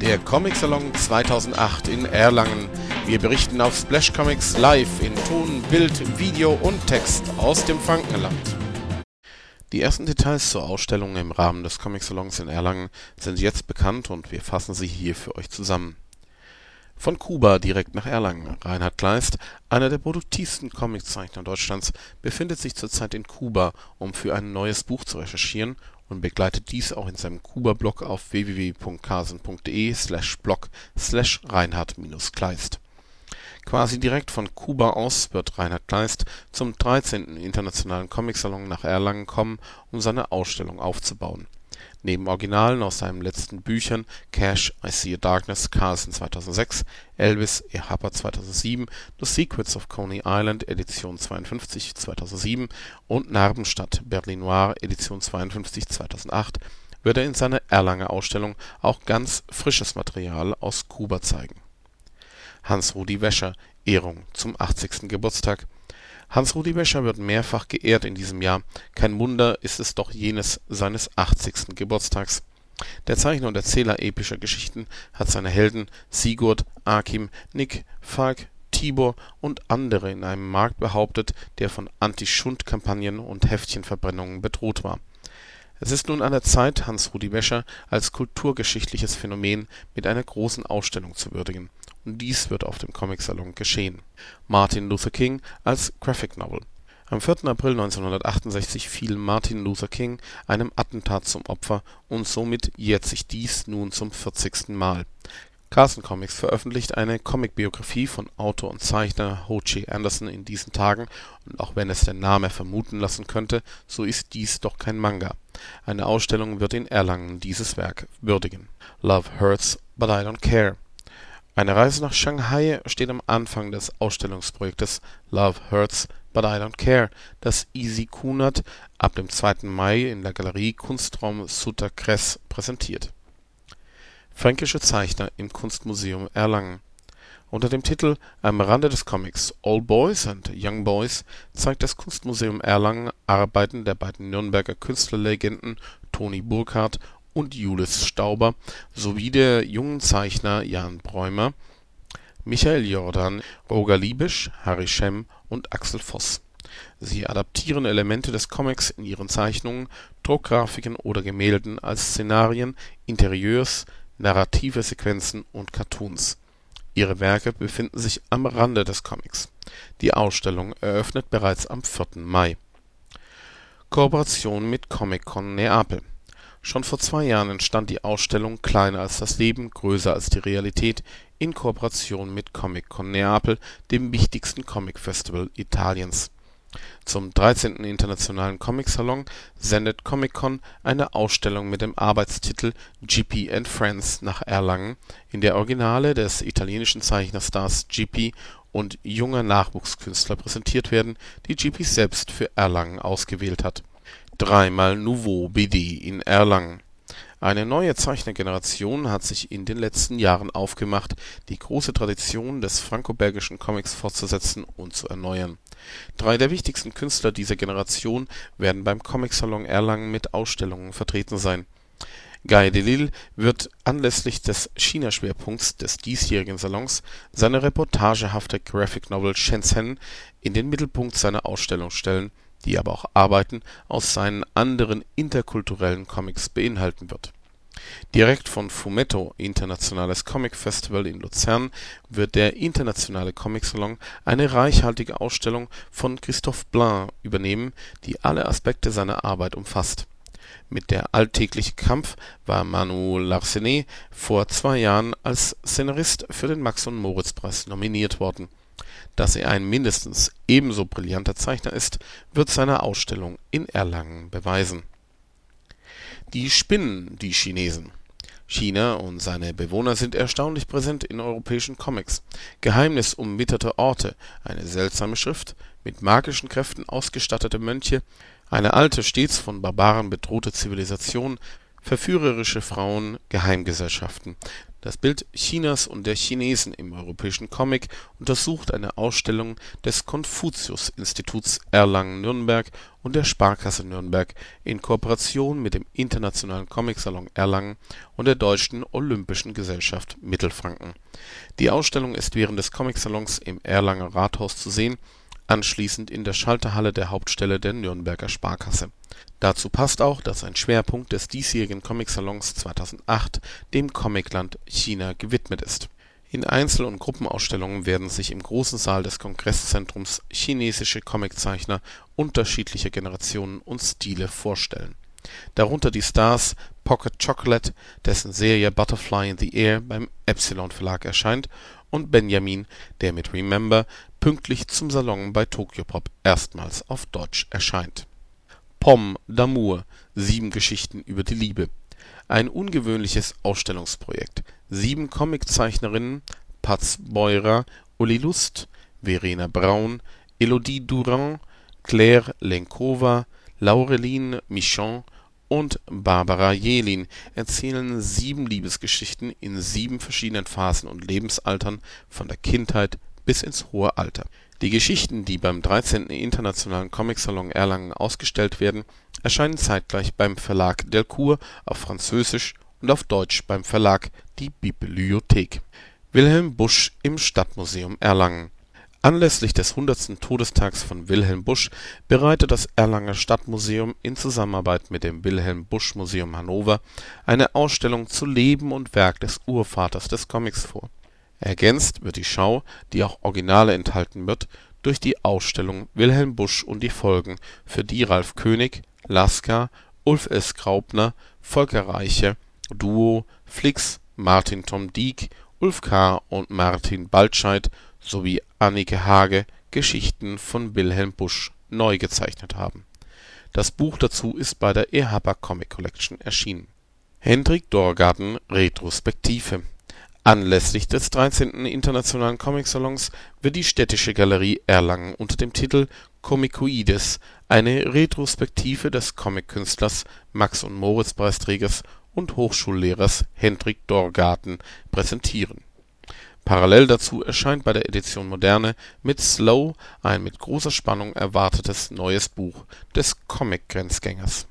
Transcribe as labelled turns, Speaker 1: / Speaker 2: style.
Speaker 1: der Comic Salon 2008 in Erlangen. Wir berichten auf Splash Comics live in Ton, Bild, Video und Text aus dem Frankenland. Die ersten Details zur Ausstellung im Rahmen des Comic Salons in Erlangen sind jetzt bekannt und wir fassen sie hier für euch zusammen. Von Kuba direkt nach Erlangen. Reinhard Kleist, einer der produktivsten Comiczeichner Deutschlands, befindet sich zurzeit in Kuba, um für ein neues Buch zu recherchieren und begleitet dies auch in seinem Kuba-Blog auf www.carlsen.de/blog/reinhard-kleist. Quasi direkt von Kuba aus wird Reinhard Kleist zum 13. Internationalen Comicsalon nach Erlangen kommen, um seine Ausstellung aufzubauen Neben Originalen aus seinen letzten Büchern Cash, I See a Darkness (Carlsen 2006), Elvis, E. Harper 2007, The Secrets of Coney Island Edition 52 2007 und Narbenstadt Berlin Noir Edition 52 2008 wird er in seiner Erlanger Ausstellung auch ganz frisches Material aus Kuba zeigen. Hans-Rudi Wäscher Ehrung zum 80. Geburtstag Hans-Rudi Wäscher wird mehrfach geehrt in diesem Jahr, kein Wunder ist es doch jenes seines 80. Geburtstags. Der Zeichner und Erzähler epischer Geschichten hat seine Helden Sigurd, Akim, Nick, Falk, Tibor und andere in einem Markt behauptet, der von Anti-Schund-Kampagnen und Heftchenverbrennungen bedroht war. Es ist nun an der Zeit, Hans-Rudi Wäscher als kulturgeschichtliches Phänomen mit einer großen Ausstellung zu würdigen dies wird auf dem Comic-Salon geschehen. Martin Luther King als Graphic Novel Am 4. April 1968 fiel Martin Luther King einem Attentat zum Opfer und somit jährt sich dies nun zum 40. Mal. Carlsen Comics veröffentlicht eine Comicbiografie von Autor und Zeichner Ho Che Anderson in diesen Tagen und auch wenn es der Name vermuten lassen könnte, so ist dies doch kein Manga. Eine Ausstellung wird in Erlangen dieses Werk würdigen. Love Hurts, but I don't care eine Reise nach Shanghai steht am Anfang des Ausstellungsprojektes Love Hurts but I Don't Care, das Easy Kunert ab dem 2. Mai in der Galerie Kunstraum Suter Kress präsentiert. Fränkische Zeichner im Kunstmuseum Erlangen Unter dem Titel Am Rande des Comics – Old Boys and Young Boys zeigt das Kunstmuseum Erlangen Arbeiten der beiden Nürnberger Künstlerlegenden Toni Burkhardt und Julis Stauber sowie der jungen Zeichner Jan Bräumer, Michael Jordan, Roger Liebisch, Harry Schemm und Axel Voss. Sie adaptieren Elemente des Comics in ihren Zeichnungen, Druckgrafiken oder Gemälden als Szenarien, Interieurs, narrative Sequenzen und Cartoons. Ihre Werke befinden sich am Rande des Comics. Die Ausstellung eröffnet bereits am 4. Mai. Kooperation mit Comic-Con Neapel Schon vor zwei Jahren entstand die Ausstellung Kleiner als das Leben, größer als die Realität in Kooperation mit Comic-Con Neapel, dem wichtigsten Comic-Festival Italiens. Zum 13. Internationalen Comic-Salon sendet Comic-Con eine Ausstellung mit dem Arbeitstitel Gippy and Friends nach Erlangen, in der Originale des italienischen Zeichnerstars Gippy und junger Nachwuchskünstler präsentiert werden, die Gippy selbst für Erlangen ausgewählt hat dreimal Nouveau BD in Erlangen. Eine neue Zeichnergeneration hat sich in den letzten Jahren aufgemacht, die große Tradition des franco-belgischen Comics fortzusetzen und zu erneuern. Drei der wichtigsten Künstler dieser Generation werden beim Comic-Salon Erlangen mit Ausstellungen vertreten sein. Guy Delisle wird anlässlich des China-Schwerpunkts des diesjährigen Salons seine reportagehafte Graphic Novel Shenzhen in den Mittelpunkt seiner Ausstellung stellen die aber auch Arbeiten aus seinen anderen interkulturellen Comics beinhalten wird. Direkt von Fumetto Internationales Comic Festival in Luzern wird der Internationale Comic-Salon eine reichhaltige Ausstellung von Christophe Blain übernehmen, die alle Aspekte seiner Arbeit umfasst. Mit Der alltägliche Kampf war Manu Larsenet vor zwei Jahren als Szenarist für den Max-und-Moritz-Preis nominiert worden dass er ein mindestens ebenso brillanter Zeichner ist, wird seine Ausstellung in Erlangen beweisen. Die spinnen, die Chinesen. China und seine Bewohner sind erstaunlich präsent in europäischen Comics. Geheimnisumwitterte Orte, eine seltsame Schrift, mit magischen Kräften ausgestattete Mönche, eine alte, stets von Barbaren bedrohte Zivilisation, verführerische Frauen, Geheimgesellschaften Das Bild Chinas und der Chinesen im europäischen Comic untersucht eine Ausstellung des Konfuzius-Instituts Erlangen-Nürnberg und der Sparkasse Nürnberg in Kooperation mit dem Internationalen Comic-Salon Erlangen und der Deutschen Olympischen Gesellschaft Mittelfranken. Die Ausstellung ist während des Comic-Salons im Erlanger Rathaus zu sehen, anschließend in der Schalterhalle der Hauptstelle der Nürnberger Sparkasse. Dazu passt auch, dass ein Schwerpunkt des diesjährigen Comic-Salons 2008 dem Comicland China gewidmet ist. In Einzel - und Gruppenausstellungen werden sich im großen Saal des Kongresszentrums chinesische Comiczeichner unterschiedlicher Generationen und Stile vorstellen. Darunter die Stars Pocket Chocolate, dessen Serie Butterfly in the Air beim Epsilon-Verlag erscheint, und Benjamin, der mit Remember pünktlich zum Salon bei Tokyopop erstmals auf Deutsch erscheint Pomme d'Amour – Sieben Geschichten über die Liebe Ein ungewöhnliches Ausstellungsprojekt. Sieben Comiczeichnerinnen Paz Beurer, Uli Lust, Verena Braun, Elodie Durand, Claire Lenkova, Laureline Michon und Barbara Jelin erzählen sieben Liebesgeschichten in sieben verschiedenen Phasen und Lebensaltern von der Kindheit bis ins hohe Alter die Geschichten, die beim 13. Internationalen Comic-Salon Erlangen ausgestellt werden, erscheinen zeitgleich beim Verlag Delcourt auf Französisch und auf Deutsch beim Verlag Die Bibliothek. Wilhelm Busch im Stadtmuseum Erlangen Anlässlich des 100. Todestags von Wilhelm Busch bereitet das Erlanger Stadtmuseum in Zusammenarbeit mit dem Wilhelm-Busch-Museum Hannover eine Ausstellung zu Leben und Werk des Urvaters des Comics vor Ergänzt wird die Schau, die auch Originale enthalten wird, durch die Ausstellung Wilhelm Busch und die Folgen, für die Ralf König, Lasker, Ulf S. Graupner, Volker Reiche, Duo, Flix, Martin Tom Dieck, Ulf K. und Martin Baltscheit sowie Annike Hage Geschichten von Wilhelm Busch neu gezeichnet haben. Das Buch dazu ist bei der Ehapa Comic Collection erschienen. Hendrik Dorgarten Retrospektive Anlässlich des 13. Internationalen Comicsalons wird die Städtische Galerie Erlangen unter dem Titel Comicoides eine Retrospektive des Comic-Künstlers, Max-und-Moritz-Preisträgers und Hochschullehrers Hendrik Dorgarten präsentieren. Parallel dazu erscheint bei der Edition Moderne mit Slow ein mit großer Spannung erwartetes neues Buch des Comic-Grenzgängers